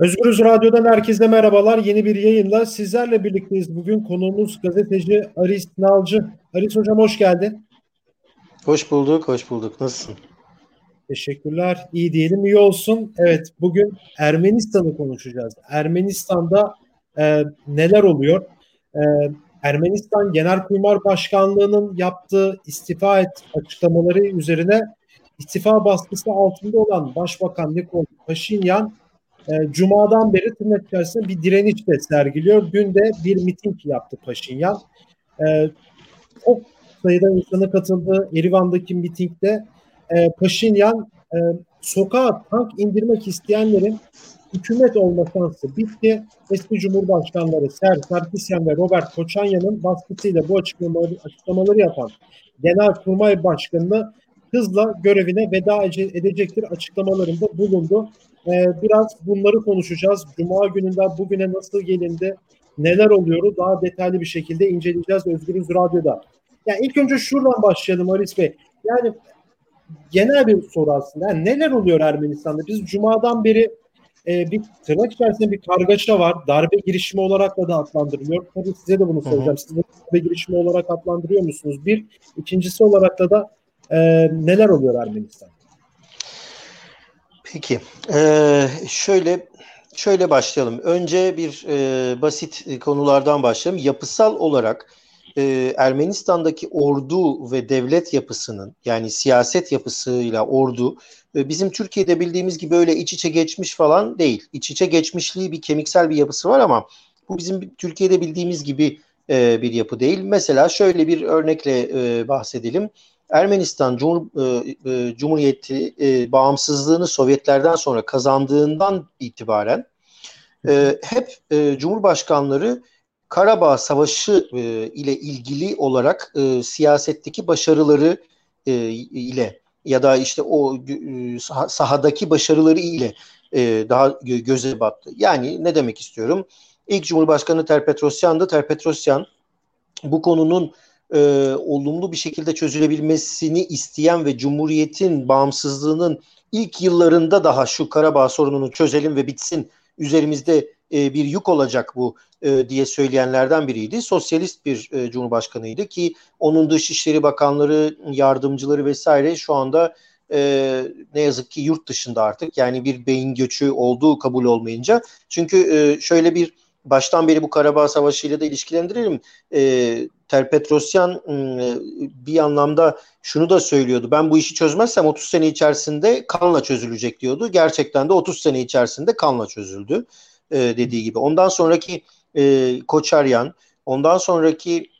Özgürüz Radyo'dan herkese merhabalar. Yeni bir yayınla sizlerle birlikteyiz. Bugün konuğumuz gazeteci Aris Nalcı. Aris Hocam hoş geldin. Hoş bulduk, hoş bulduk. Nasılsın? Teşekkürler. İyi diyelim, iyi olsun. Evet, bugün Ermenistan'ı konuşacağız. Ermenistan'da e, neler oluyor? E, Ermenistan Genelkurmay Başkanlığı'nın yaptığı istifa et açıklamaları üzerine istifa baskısı altında olan Başbakan Nikol Paşinyan e, Cuma'dan beri tırnak içerisinde bir direniş de sergiliyor. Dün de bir miting yaptı Paşinyan. E, çok sayıda insana katıldı Erivan'daki mitingde. E, Paşinyan e, sokağa tank indirmek isteyenlerin hükümet olma şansı bitti. Eski Cumhurbaşkanları Ser Sarkisyan ve Robert Koçanyan'ın baskısıyla bu açıklamaları, açıklamaları yapan Genelkurmay Başkanı'nı hızla görevine veda edecektir açıklamalarında bulundu. Ee, biraz bunları konuşacağız. Cuma gününden bugüne nasıl gelindi, neler oluyor daha detaylı bir şekilde inceleyeceğiz Özgürüz Radyo'da. Yani ilk önce şuradan başlayalım Aris Bey. Yani genel bir soru aslında. Yani neler oluyor Ermenistan'da? Biz Cuma'dan beri e, bir tırnak içerisinde bir kargaşa var. Darbe girişimi olarak da adlandırılıyor. Tabii size de bunu soracağım. Siz de darbe girişimi olarak adlandırıyor musunuz? Bir. ikincisi olarak da da e, neler oluyor Ermenistan'da? Peki. Ee, şöyle şöyle başlayalım. Önce bir e, basit konulardan başlayalım. Yapısal olarak e, Ermenistan'daki ordu ve devlet yapısının yani siyaset yapısıyla ordu e, bizim Türkiye'de bildiğimiz gibi öyle iç içe geçmiş falan değil. İç içe geçmişliği bir kemiksel bir yapısı var ama bu bizim Türkiye'de bildiğimiz gibi e, bir yapı değil. Mesela şöyle bir örnekle e, bahsedelim. Ermenistan Cumhur, e, e, Cumhuriyeti e, bağımsızlığını Sovyetlerden sonra kazandığından itibaren e, hep e, Cumhurbaşkanları Karabağ Savaşı e, ile ilgili olarak e, siyasetteki başarıları e, ile ya da işte o e, sahadaki başarıları ile e, daha göze battı. Yani ne demek istiyorum? İlk Cumhurbaşkanı Terpetrosyan'dı. Terpetrosyan bu konunun e, olumlu bir şekilde çözülebilmesini isteyen ve Cumhuriyet'in bağımsızlığının ilk yıllarında daha şu Karabağ sorununu çözelim ve bitsin üzerimizde e, bir yük olacak bu e, diye söyleyenlerden biriydi. Sosyalist bir e, cumhurbaşkanıydı ki onun Dışişleri Bakanları, yardımcıları vesaire şu anda e, ne yazık ki yurt dışında artık yani bir beyin göçü olduğu kabul olmayınca. Çünkü e, şöyle bir baştan beri bu Karabağ Savaşı ile de ilişkilendirelim. E, Terpetrosyan e, bir anlamda şunu da söylüyordu. Ben bu işi çözmezsem 30 sene içerisinde kanla çözülecek diyordu. Gerçekten de 30 sene içerisinde kanla çözüldü e, dediği gibi. Ondan sonraki e, Koçaryan, ondan sonraki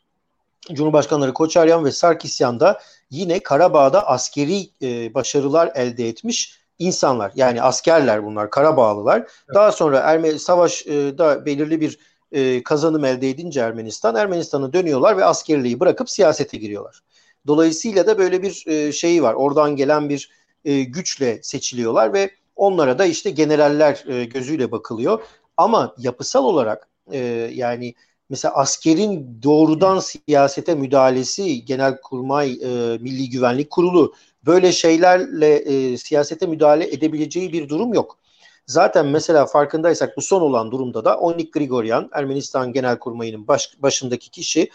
Cumhurbaşkanları Koçaryan ve Sarkisyan da yine Karabağ'da askeri e, başarılar elde etmiş insanlar. Yani askerler bunlar, Karabağlılar. Evet. Daha sonra Ermeni savaşta belirli bir e, kazanım elde edince Ermenistan, Ermenistan'a dönüyorlar ve askerliği bırakıp siyasete giriyorlar. Dolayısıyla da böyle bir e, şeyi var. Oradan gelen bir e, güçle seçiliyorlar ve onlara da işte generaller e, gözüyle bakılıyor. Ama yapısal olarak e, yani mesela askerin doğrudan siyasete müdahalesi Genelkurmay e, Milli Güvenlik Kurulu böyle şeylerle e, siyasete müdahale edebileceği bir durum yok. Zaten mesela farkındaysak bu son olan durumda da Onik Grigoryan, Ermenistan Genelkurmayı'nın baş, başındaki kişi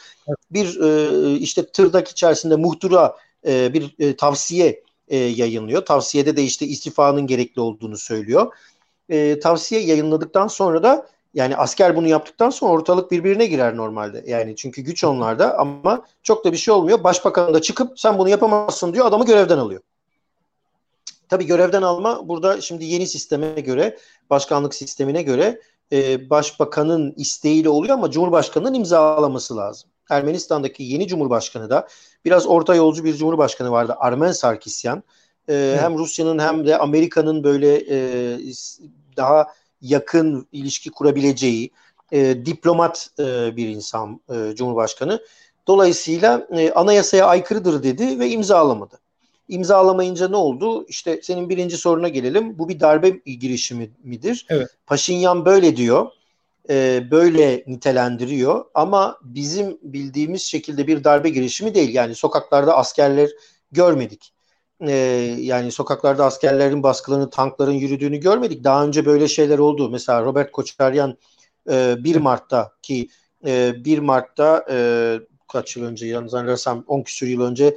bir e, işte tırnak içerisinde muhtıra e, bir e, tavsiye e, yayınlıyor. Tavsiyede de işte istifanın gerekli olduğunu söylüyor. E, tavsiye yayınladıktan sonra da yani asker bunu yaptıktan sonra ortalık birbirine girer normalde. Yani çünkü güç onlarda ama çok da bir şey olmuyor. Başbakan da çıkıp sen bunu yapamazsın diyor adamı görevden alıyor. Tabii görevden alma burada şimdi yeni sisteme göre, başkanlık sistemine göre e, başbakanın isteğiyle oluyor ama cumhurbaşkanının imzalaması lazım. Ermenistan'daki yeni cumhurbaşkanı da biraz orta yolcu bir cumhurbaşkanı vardı Armen Sarkisyan. E, hem Rusya'nın hem de Amerika'nın böyle e, daha yakın ilişki kurabileceği e, diplomat e, bir insan e, cumhurbaşkanı. Dolayısıyla e, anayasaya aykırıdır dedi ve imzalamadı. İmzalamayınca ne oldu? İşte senin birinci soruna gelelim. Bu bir darbe girişimi midir? Evet. Paşinyan böyle diyor. E, böyle nitelendiriyor ama bizim bildiğimiz şekilde bir darbe girişimi değil. Yani sokaklarda askerler görmedik. E, yani sokaklarda askerlerin baskılarını, tankların yürüdüğünü görmedik. Daha önce böyle şeyler oldu. Mesela Robert Koçaryan e, 1 Mart'ta ki e, 1 Mart'ta e, kaç yıl önce yanlış zannedersem 10 küsur yıl önce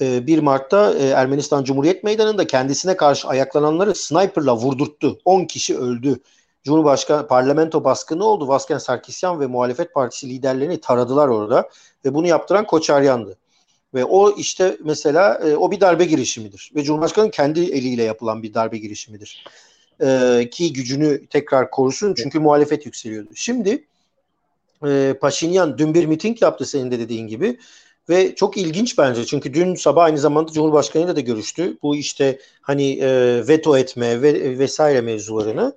1 e, Mart'ta e, Ermenistan Cumhuriyet Meydanı'nda kendisine karşı ayaklananları sniperla vurdurttu. 10 kişi öldü. Cumhurbaşkanı parlamento baskını oldu. Vasken Sarkisyan ve muhalefet partisi liderlerini taradılar orada ve bunu yaptıran Koçaryan'dı. Ve o işte mesela e, o bir darbe girişimidir. Ve Cumhurbaşkanı kendi eliyle yapılan bir darbe girişimidir. E, ki gücünü tekrar korusun çünkü muhalefet yükseliyordu. Şimdi e, Paşinyan dün bir miting yaptı senin de dediğin gibi. Ve çok ilginç bence çünkü dün sabah aynı zamanda Cumhurbaşkanı ile de görüştü. Bu işte hani e, veto etme ve vesaire mevzularını.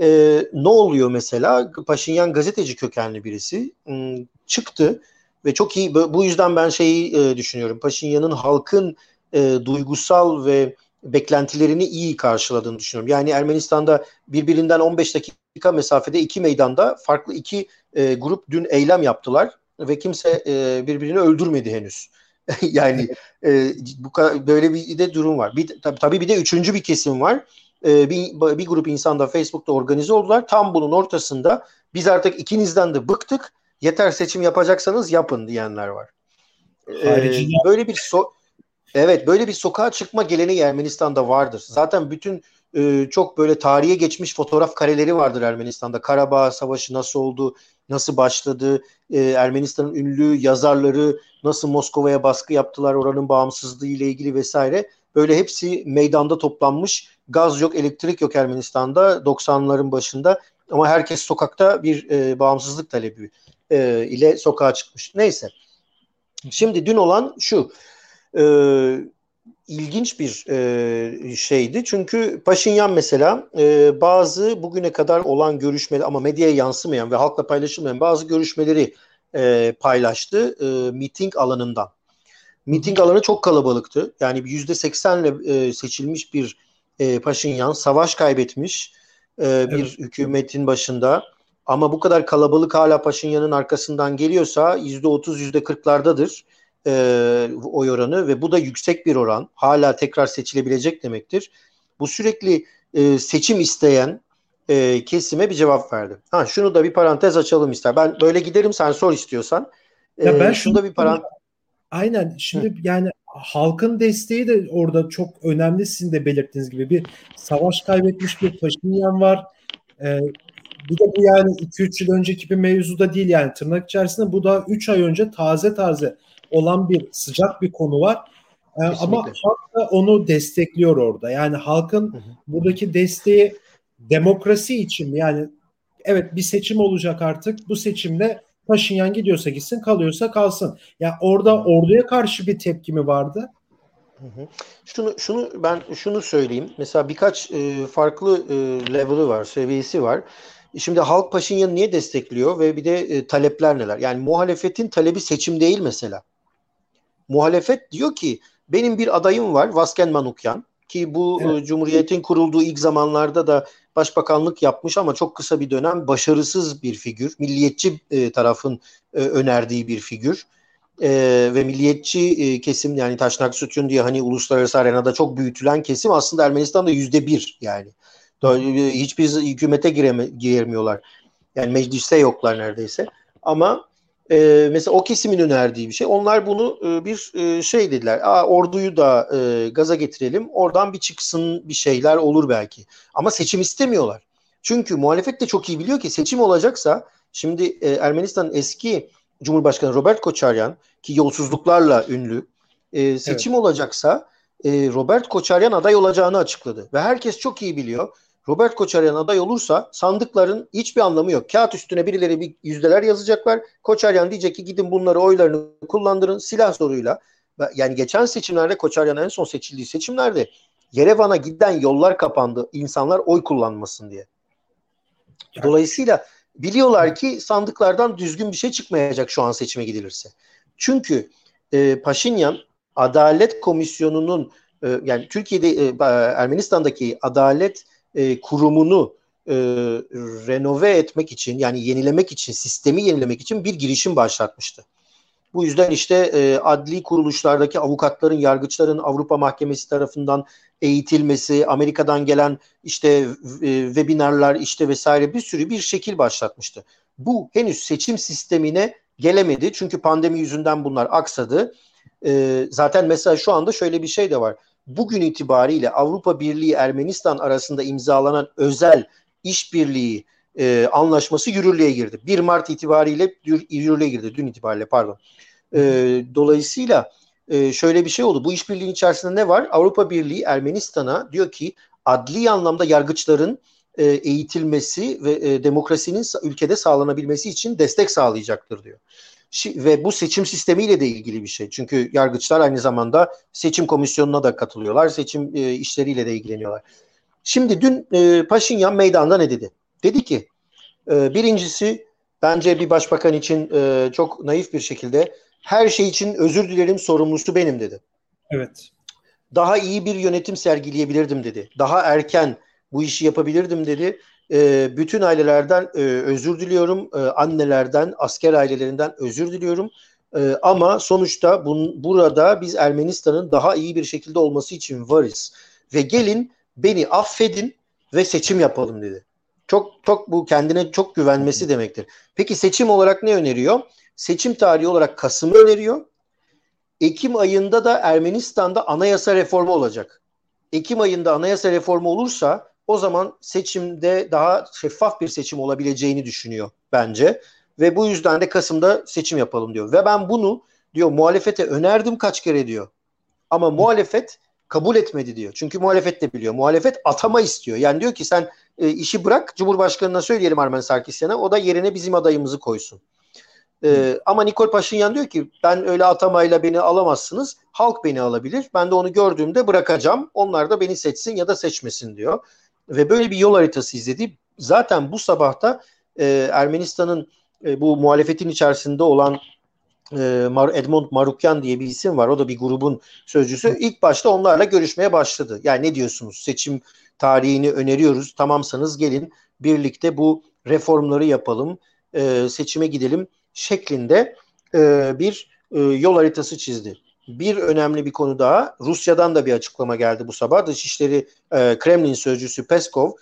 E, ne oluyor mesela? Paşinyan gazeteci kökenli birisi hmm, çıktı ve çok iyi bu yüzden ben şeyi e, düşünüyorum. Paşinyan'ın halkın e, duygusal ve beklentilerini iyi karşıladığını düşünüyorum. Yani Ermenistan'da birbirinden 15 dakika mesafede iki meydanda farklı iki e, grup dün eylem yaptılar ve kimse e, birbirini öldürmedi henüz. yani e, bu böyle bir de durum var. Bir, tabii, tabii bir de üçüncü bir kesim var. E, bir, bir grup insan da Facebook'ta organize oldular. Tam bunun ortasında biz artık ikinizden de bıktık yeter seçim yapacaksanız yapın diyenler var. Ee, böyle bir so Evet böyle bir sokağa çıkma geleneği Ermenistan'da vardır. Zaten bütün e, çok böyle tarihe geçmiş fotoğraf kareleri vardır Ermenistan'da. Karabağ Savaşı nasıl oldu, nasıl başladı, e, Ermenistan'ın ünlü yazarları nasıl Moskova'ya baskı yaptılar oranın bağımsızlığı ile ilgili vesaire. Böyle hepsi meydanda toplanmış. Gaz yok, elektrik yok Ermenistan'da 90'ların başında ama herkes sokakta bir e, bağımsızlık talebi e, ile sokağa çıkmış. Neyse. Şimdi dün olan şu. E, ilginç bir e, şeydi. Çünkü Paşinyan mesela e, bazı bugüne kadar olan görüşmeler ama medyaya yansımayan ve halkla paylaşılmayan bazı görüşmeleri e, paylaştı e, miting alanından. Miting alanı çok kalabalıktı. Yani yüzde seksenle e, seçilmiş bir e, Paşinyan savaş kaybetmiş e, bir evet. hükümetin başında ama bu kadar kalabalık hala Paşinyan'ın arkasından geliyorsa %30 %40'lardadır e, oy oranı ve bu da yüksek bir oran. Hala tekrar seçilebilecek demektir. Bu sürekli e, seçim isteyen e, kesime bir cevap verdi. Ha şunu da bir parantez açalım ister. Ben böyle giderim sen sor istiyorsan. E, ya ben şunu da bir parantez Aynen. Şimdi Hı. yani halkın desteği de orada çok önemli sizin de belirttiğiniz gibi bir savaş kaybetmiş bir Paşinyan var. Ee, bir de bu yani 2-3 yıl önceki bir mevzu da değil yani tırnak içerisinde bu da 3 ay önce taze taze olan bir sıcak bir konu var. Ee, ama halk da onu destekliyor orada. Yani halkın hı hı. buradaki desteği demokrasi için mi? Yani evet bir seçim olacak artık. Bu seçimde Paşinyan gidiyorsa gitsin, kalıyorsa kalsın. Ya yani orada orduya karşı bir tepki mi vardı? Şunu şunu ben şunu söyleyeyim. Mesela birkaç e, farklı e, level'ı var, seviyesi var. Şimdi halk Paşinyan'ı niye destekliyor ve bir de e, talepler neler? Yani muhalefetin talebi seçim değil mesela. Muhalefet diyor ki benim bir adayım var Vasken Manukyan ki bu e, evet. e, Cumhuriyet'in kurulduğu ilk zamanlarda da başbakanlık yapmış ama çok kısa bir dönem başarısız bir figür. Milliyetçi e, tarafın e, önerdiği bir figür. E, ve milliyetçi e, kesim yani Taşnak Sütun diye hani uluslararası arenada çok büyütülen kesim aslında Ermenistan'da yüzde bir yani. Hiçbir hükümete gireme, giremiyorlar. Yani mecliste yoklar neredeyse. Ama e, mesela o kesimin önerdiği bir şey. Onlar bunu e, bir e, şey dediler. Aa, orduyu da e, gaza getirelim. Oradan bir çıksın bir şeyler olur belki. Ama seçim istemiyorlar. Çünkü muhalefet de çok iyi biliyor ki seçim olacaksa şimdi e, Ermenistan'ın eski Cumhurbaşkanı Robert Koçaryan ki yolsuzluklarla ünlü e, seçim evet. olacaksa e, Robert Koçaryan aday olacağını açıkladı. Ve herkes çok iyi biliyor. Robert Koçaryan aday olursa sandıkların hiçbir anlamı yok. Kağıt üstüne birileri bir yüzdeler yazacaklar. Koçaryan diyecek ki gidin bunları oylarını kullandırın silah zoruyla. Yani geçen seçimlerde Koçaryan en son seçildiği seçimlerde Yerevan'a giden yollar kapandı. insanlar oy kullanmasın diye. Dolayısıyla biliyorlar ki sandıklardan düzgün bir şey çıkmayacak şu an seçime gidilirse. Çünkü e, Paşinyan Adalet Komisyonu'nun e, yani Türkiye'de e, Ermenistan'daki adalet e, kurumunu e, renove etmek için yani yenilemek için sistemi yenilemek için bir girişim başlatmıştı. Bu yüzden işte e, adli kuruluşlardaki avukatların, yargıçların Avrupa Mahkemesi tarafından eğitilmesi, Amerika'dan gelen işte e, webinarlar işte vesaire bir sürü bir şekil başlatmıştı. Bu henüz seçim sistemine gelemedi çünkü pandemi yüzünden bunlar aksadı. E, zaten mesela şu anda şöyle bir şey de var. Bugün itibariyle Avrupa Birliği Ermenistan arasında imzalanan özel işbirliği e, anlaşması yürürlüğe girdi. 1 Mart itibariyle yürürlüğe girdi. Dün itibariyle pardon. E, dolayısıyla e, şöyle bir şey oldu. Bu işbirliğinin içerisinde ne var? Avrupa Birliği Ermenistan'a diyor ki adli anlamda yargıçların e, eğitilmesi ve e, demokrasinin ülkede sağlanabilmesi için destek sağlayacaktır diyor. Ve bu seçim sistemiyle de ilgili bir şey. Çünkü yargıçlar aynı zamanda seçim komisyonuna da katılıyorlar. Seçim e, işleriyle de ilgileniyorlar. Şimdi dün e, Paşinyan meydanda ne dedi? Dedi ki e, birincisi bence bir başbakan için e, çok naif bir şekilde her şey için özür dilerim sorumlusu benim dedi. Evet. Daha iyi bir yönetim sergileyebilirdim dedi. Daha erken bu işi yapabilirdim dedi. E, bütün ailelerden e, özür diliyorum. E, annelerden, asker ailelerinden özür diliyorum. E, ama sonuçta bun, burada biz Ermenistan'ın daha iyi bir şekilde olması için varız. Ve gelin beni affedin ve seçim yapalım dedi. Çok çok bu kendine çok güvenmesi demektir. Peki seçim olarak ne öneriyor? Seçim tarihi olarak Kasım'ı öneriyor. Ekim ayında da Ermenistan'da anayasa reformu olacak. Ekim ayında anayasa reformu olursa o zaman seçimde daha şeffaf bir seçim olabileceğini düşünüyor bence. Ve bu yüzden de Kasım'da seçim yapalım diyor. Ve ben bunu diyor muhalefete önerdim kaç kere diyor. Ama muhalefet kabul etmedi diyor. Çünkü muhalefet de biliyor. Muhalefet atama istiyor. Yani diyor ki sen e, işi bırak Cumhurbaşkanına söyleyelim Armen Sarkisyan'a o da yerine bizim adayımızı koysun. E, ama Nikol Paşinyan diyor ki ben öyle atamayla beni alamazsınız. Halk beni alabilir. Ben de onu gördüğümde bırakacağım. Onlar da beni seçsin ya da seçmesin diyor. Ve böyle bir yol haritası izledi. Zaten bu sabahta e, Ermenistan'ın e, bu muhalefetin içerisinde olan e, Edmond Marukyan diye bir isim var. O da bir grubun sözcüsü. İlk başta onlarla görüşmeye başladı. Yani ne diyorsunuz? Seçim tarihini öneriyoruz. Tamamsanız gelin birlikte bu reformları yapalım. E, seçime gidelim şeklinde e, bir e, yol haritası çizdi. Bir önemli bir konu daha. Rusya'dan da bir açıklama geldi bu sabah. Dışişleri e, Kremlin sözcüsü Peskov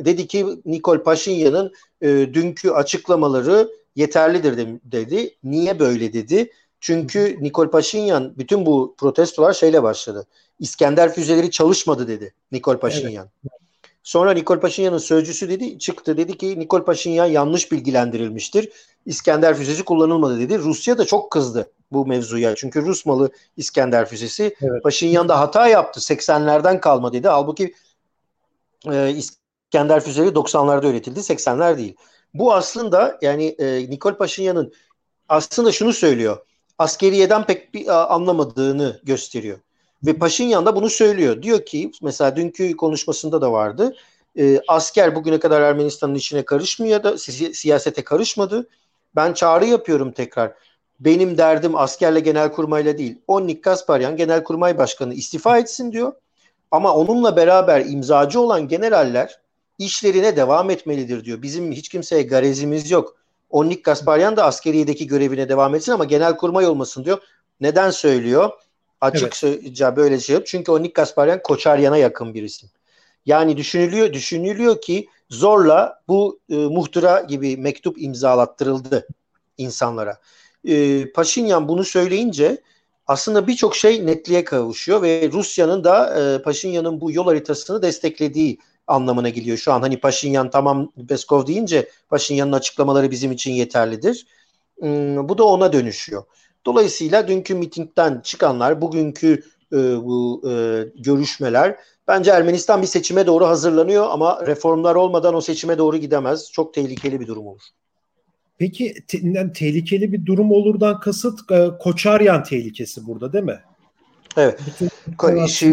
dedi ki Nikol Paşinyan'ın e, dünkü açıklamaları yeterlidir dedi. Niye böyle dedi? Çünkü Nikol Paşinyan bütün bu protestolar şeyle başladı. İskender füzeleri çalışmadı dedi Nikol Paşinyan. Evet. Sonra Nikol Paşinyan'ın sözcüsü dedi çıktı dedi ki Nikol Paşinyan yanlış bilgilendirilmiştir. İskender füzesi kullanılmadı dedi. Rusya da çok kızdı bu mevzuya. Çünkü Rus malı İskender füzesi. Evet. Paşinyan da hata yaptı. 80'lerden kalma dedi. Halbuki e, İskender füzeleri 90'larda üretildi. 80'ler değil. Bu aslında yani e, Nikol Paşinyan'ın aslında şunu söylüyor. Askeriyeden pek bir anlamadığını gösteriyor. Ve Paşinyan da bunu söylüyor. Diyor ki mesela dünkü konuşmasında da vardı. E, asker bugüne kadar Ermenistan'ın içine karışmıyor da si- siyasete karışmadı. Ben çağrı yapıyorum tekrar. Benim derdim askerle genelkurmayla değil. Onnik Kasparyan genelkurmay başkanı istifa etsin diyor. Ama onunla beraber imzacı olan generaller işlerine devam etmelidir diyor. Bizim hiç kimseye garezimiz yok. Onnik Kasparyan da askeriyedeki görevine devam etsin ama genelkurmay olmasın diyor. Neden söylüyor? Açıkça evet. böyle şey yok. Çünkü Onnik Kasparyan Koçaryan'a yakın bir isim. Yani düşünülüyor düşünülüyor ki zorla bu e, muhtıra gibi mektup imzalattırıldı insanlara. E, Paşinyan bunu söyleyince aslında birçok şey netliğe kavuşuyor ve Rusya'nın da e, Paşinyan'ın bu yol haritasını desteklediği anlamına geliyor. Şu an hani Paşinyan tamam Peskov deyince Paşinyan'ın açıklamaları bizim için yeterlidir. Hmm, bu da ona dönüşüyor. Dolayısıyla dünkü mitingden çıkanlar, bugünkü e, bu e, görüşmeler bence Ermenistan bir seçime doğru hazırlanıyor ama reformlar olmadan o seçime doğru gidemez. Çok tehlikeli bir durum olur. Peki te- tehlikeli bir durum olurdan kasıt e, Koçaryan tehlikesi burada değil mi? Evet.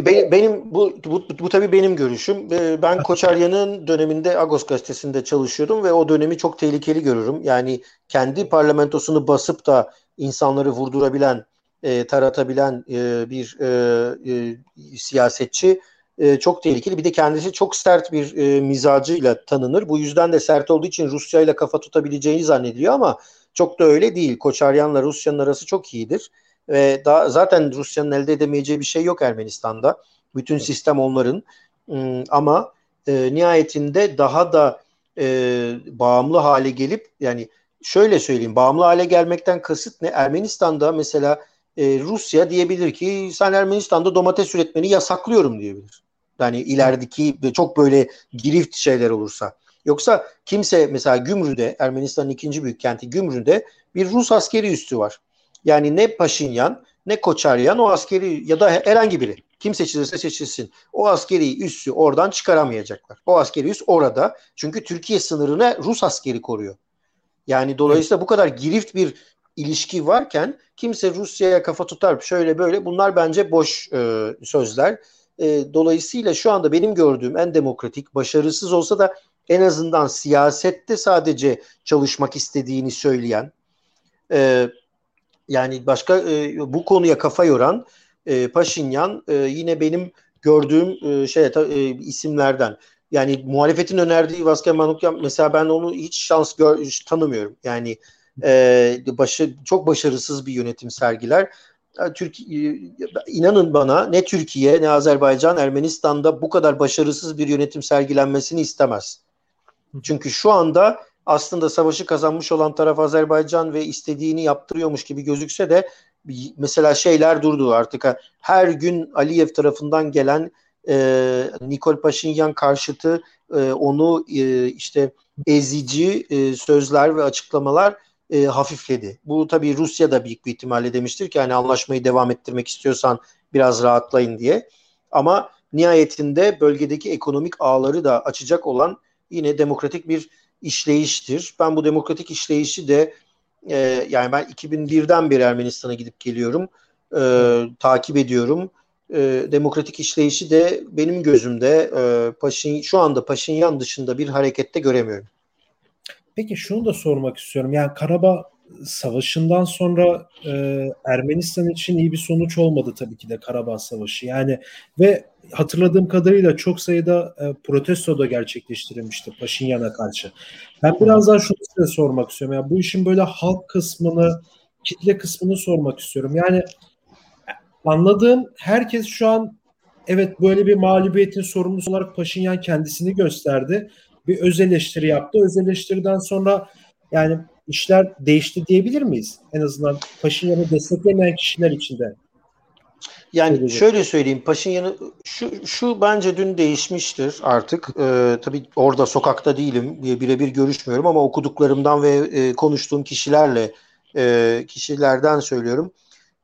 Benim, benim bu, bu, bu, bu tabii benim görüşüm. E, ben Koçaryan'ın döneminde Agos gazetesinde çalışıyordum ve o dönemi çok tehlikeli görürüm. Yani kendi parlamentosunu basıp da insanları vurdurabilen, e, taratabilen e, bir e, e, siyasetçi e, çok tehlikeli. Bir de kendisi çok sert bir e, mizacıyla tanınır. Bu yüzden de sert olduğu için Rusya ile kafa tutabileceğini zannediyor ama çok da öyle değil. Koçaryan'la Rusya'nın arası çok iyidir. Ve daha, zaten Rusya'nın elde edemeyeceği bir şey yok Ermenistan'da. Bütün sistem onların. Hmm, ama e, nihayetinde daha da e, bağımlı hale gelip yani şöyle söyleyeyim bağımlı hale gelmekten kasıt ne? Ermenistan'da mesela e, Rusya diyebilir ki sen Ermenistan'da domates üretmeni yasaklıyorum diyebilir. Yani ilerideki çok böyle girift şeyler olursa. Yoksa kimse mesela Gümrü'de Ermenistan'ın ikinci büyük kenti Gümrü'de bir Rus askeri üstü var. Yani ne Paşinyan ne Koçaryan o askeri ya da herhangi biri kim seçilirse seçilsin o askeri üssü oradan çıkaramayacaklar. O askeri üs orada çünkü Türkiye sınırını Rus askeri koruyor. Yani dolayısıyla bu kadar girift bir ilişki varken kimse Rusya'ya kafa tutar şöyle böyle bunlar bence boş e, sözler. E, dolayısıyla şu anda benim gördüğüm en demokratik başarısız olsa da en azından siyasette sadece çalışmak istediğini söyleyen e, yani başka e, bu konuya kafa yoran e, Paşinyan e, yine benim gördüğüm e, şey e, isimlerden. Yani muhalefetin önerdiği Vasken Manukyan mesela ben onu hiç şans gör, hiç tanımıyorum. Yani e, başı, çok başarısız bir yönetim sergiler. Türkiye, inanın bana ne Türkiye ne Azerbaycan Ermenistan'da bu kadar başarısız bir yönetim sergilenmesini istemez. Çünkü şu anda aslında savaşı kazanmış olan taraf Azerbaycan ve istediğini yaptırıyormuş gibi gözükse de mesela şeyler durdu artık. Her gün Aliyev tarafından gelen e, Nikol Paşinyan karşıtı e, onu e, işte ezici e, sözler ve açıklamalar e, hafifledi. Bu tabii Rusya da büyük bir ihtimalle demiştir ki hani anlaşmayı devam ettirmek istiyorsan biraz rahatlayın diye. Ama nihayetinde bölgedeki ekonomik ağları da açacak olan yine demokratik bir işleyiştir. Ben bu demokratik işleyişi de e, yani ben 2001'den beri Ermenistan'a gidip geliyorum. E, takip ediyorum. E, demokratik işleyişi de benim gözümde e, Paşin, şu anda Paşinyan dışında bir harekette göremiyorum. Peki şunu da sormak istiyorum. Yani Karabağ Savaşı'ndan sonra e, Ermenistan için iyi bir sonuç olmadı tabii ki de Karabağ Savaşı. Yani ve hatırladığım kadarıyla çok sayıda e, protesto da gerçekleştirilmişti Paşinyan'a karşı. Ben biraz daha şunu size sormak istiyorum. Yani bu işin böyle halk kısmını, kitle kısmını sormak istiyorum. Yani anladığım herkes şu an evet böyle bir mağlubiyetin sorumlusu olarak Paşinyan kendisini gösterdi. Bir öz eleştiri yaptı. Öz eleştiriden sonra yani işler değişti diyebilir miyiz? En azından Paşinyan'ı desteklemeyen kişiler içinde. Yani Öyle şöyle söyleyeyim Paşinyan'ı şu, şu bence dün değişmiştir artık. Ee, tabii orada sokakta değilim. Birebir görüşmüyorum ama okuduklarımdan ve e, konuştuğum kişilerle e, kişilerden söylüyorum.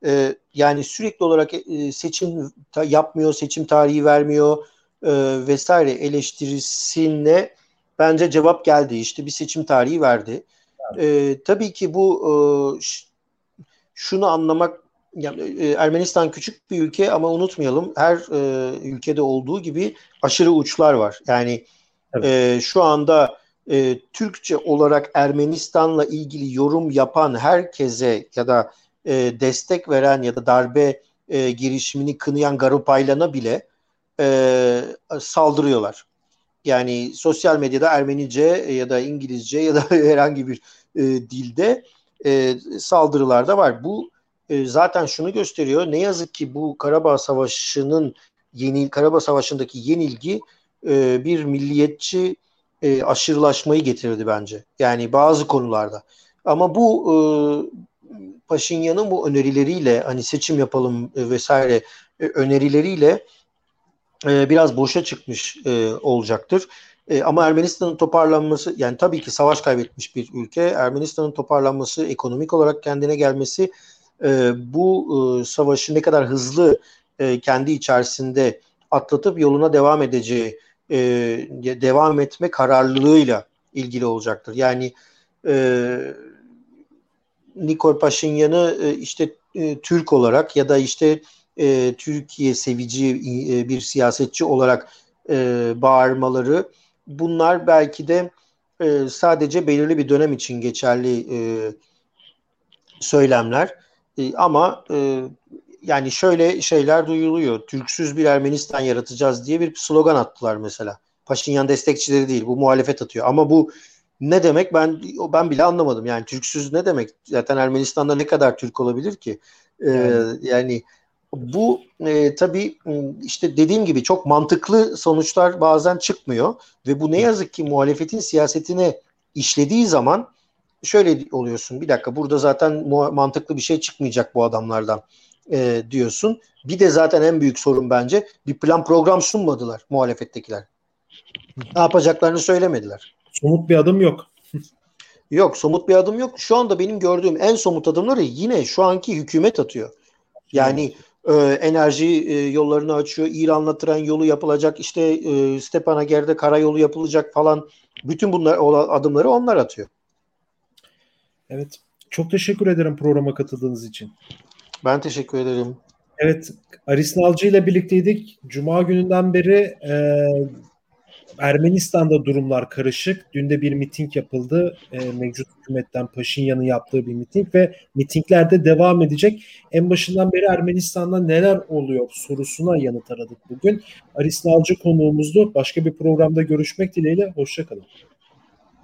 E, yani sürekli olarak e, seçim ta, yapmıyor, seçim tarihi vermiyor e, vesaire eleştirisine bence cevap geldi. İşte bir seçim tarihi verdi. E, tabii ki bu e, şunu anlamak yani, e, Ermenistan küçük bir ülke ama unutmayalım her e, ülkede olduğu gibi aşırı uçlar var. Yani evet. e, şu anda e, Türkçe olarak Ermenistan'la ilgili yorum yapan herkese ya da e, destek veren ya da darbe e, girişimini kınayan Garupaylan'a bile e, saldırıyorlar. Yani sosyal medyada Ermenice ya da İngilizce ya da herhangi bir e, dilde e, saldırılar da var. Bu e, zaten şunu gösteriyor. Ne yazık ki bu Karabağ Savaşı'nın yeni Karabağ Savaşı'ndaki yenilgi e, bir milliyetçi e, aşırılaşmayı getirdi bence. Yani bazı konularda. Ama bu e, Paşinyan'ın bu önerileriyle hani seçim yapalım e, vesaire e, önerileriyle e, biraz boşa çıkmış olacaktır. Ama Ermenistan'ın toparlanması yani tabii ki savaş kaybetmiş bir ülke. Ermenistan'ın toparlanması, ekonomik olarak kendine gelmesi bu savaşı ne kadar hızlı kendi içerisinde atlatıp yoluna devam edeceği, devam etme kararlılığıyla ilgili olacaktır. Yani e, Nikol Paşinyan'ı e, işte e, Türk olarak ya da işte e, Türkiye sevici e, bir siyasetçi olarak bağırmaları bunlar belki de sadece belirli bir dönem için geçerli söylemler. Ama yani şöyle şeyler duyuluyor. Türksüz bir Ermenistan yaratacağız diye bir slogan attılar mesela. Paşinyan destekçileri değil. Bu muhalefet atıyor. Ama bu ne demek ben ben bile anlamadım. Yani Türksüz ne demek? Zaten Ermenistan'da ne kadar Türk olabilir ki? Ee, yani. yani bu e, tabii işte dediğim gibi çok mantıklı sonuçlar bazen çıkmıyor ve bu ne yazık ki muhalefetin siyasetine işlediği zaman şöyle oluyorsun. Bir dakika burada zaten mantıklı bir şey çıkmayacak bu adamlardan e, diyorsun. Bir de zaten en büyük sorun bence bir plan program sunmadılar muhalefettekiler. Ne yapacaklarını söylemediler. Somut bir adım yok. yok somut bir adım yok. Şu anda benim gördüğüm en somut adımları yine şu anki hükümet atıyor. Yani e, enerji e, yollarını açıyor. İran'la tren yolu yapılacak. İşte e, Stepanaker'de karayolu yapılacak falan. Bütün bunlar adımları onlar atıyor. Evet. Çok teşekkür ederim programa katıldığınız için. Ben teşekkür ederim. Evet, Aris Nalcı ile birlikteydik. Cuma gününden beri e, Ermenistan'da durumlar karışık. Dün de bir miting yapıldı. E, mevcut hükümetten Paşinyan'ın yaptığı bir miting ve mitingler de devam edecek. En başından beri Ermenistan'da neler oluyor sorusuna yanıt aradık bugün. Aris Nalcı konuğumuzdu. Başka bir programda görüşmek dileğiyle. Hoşçakalın.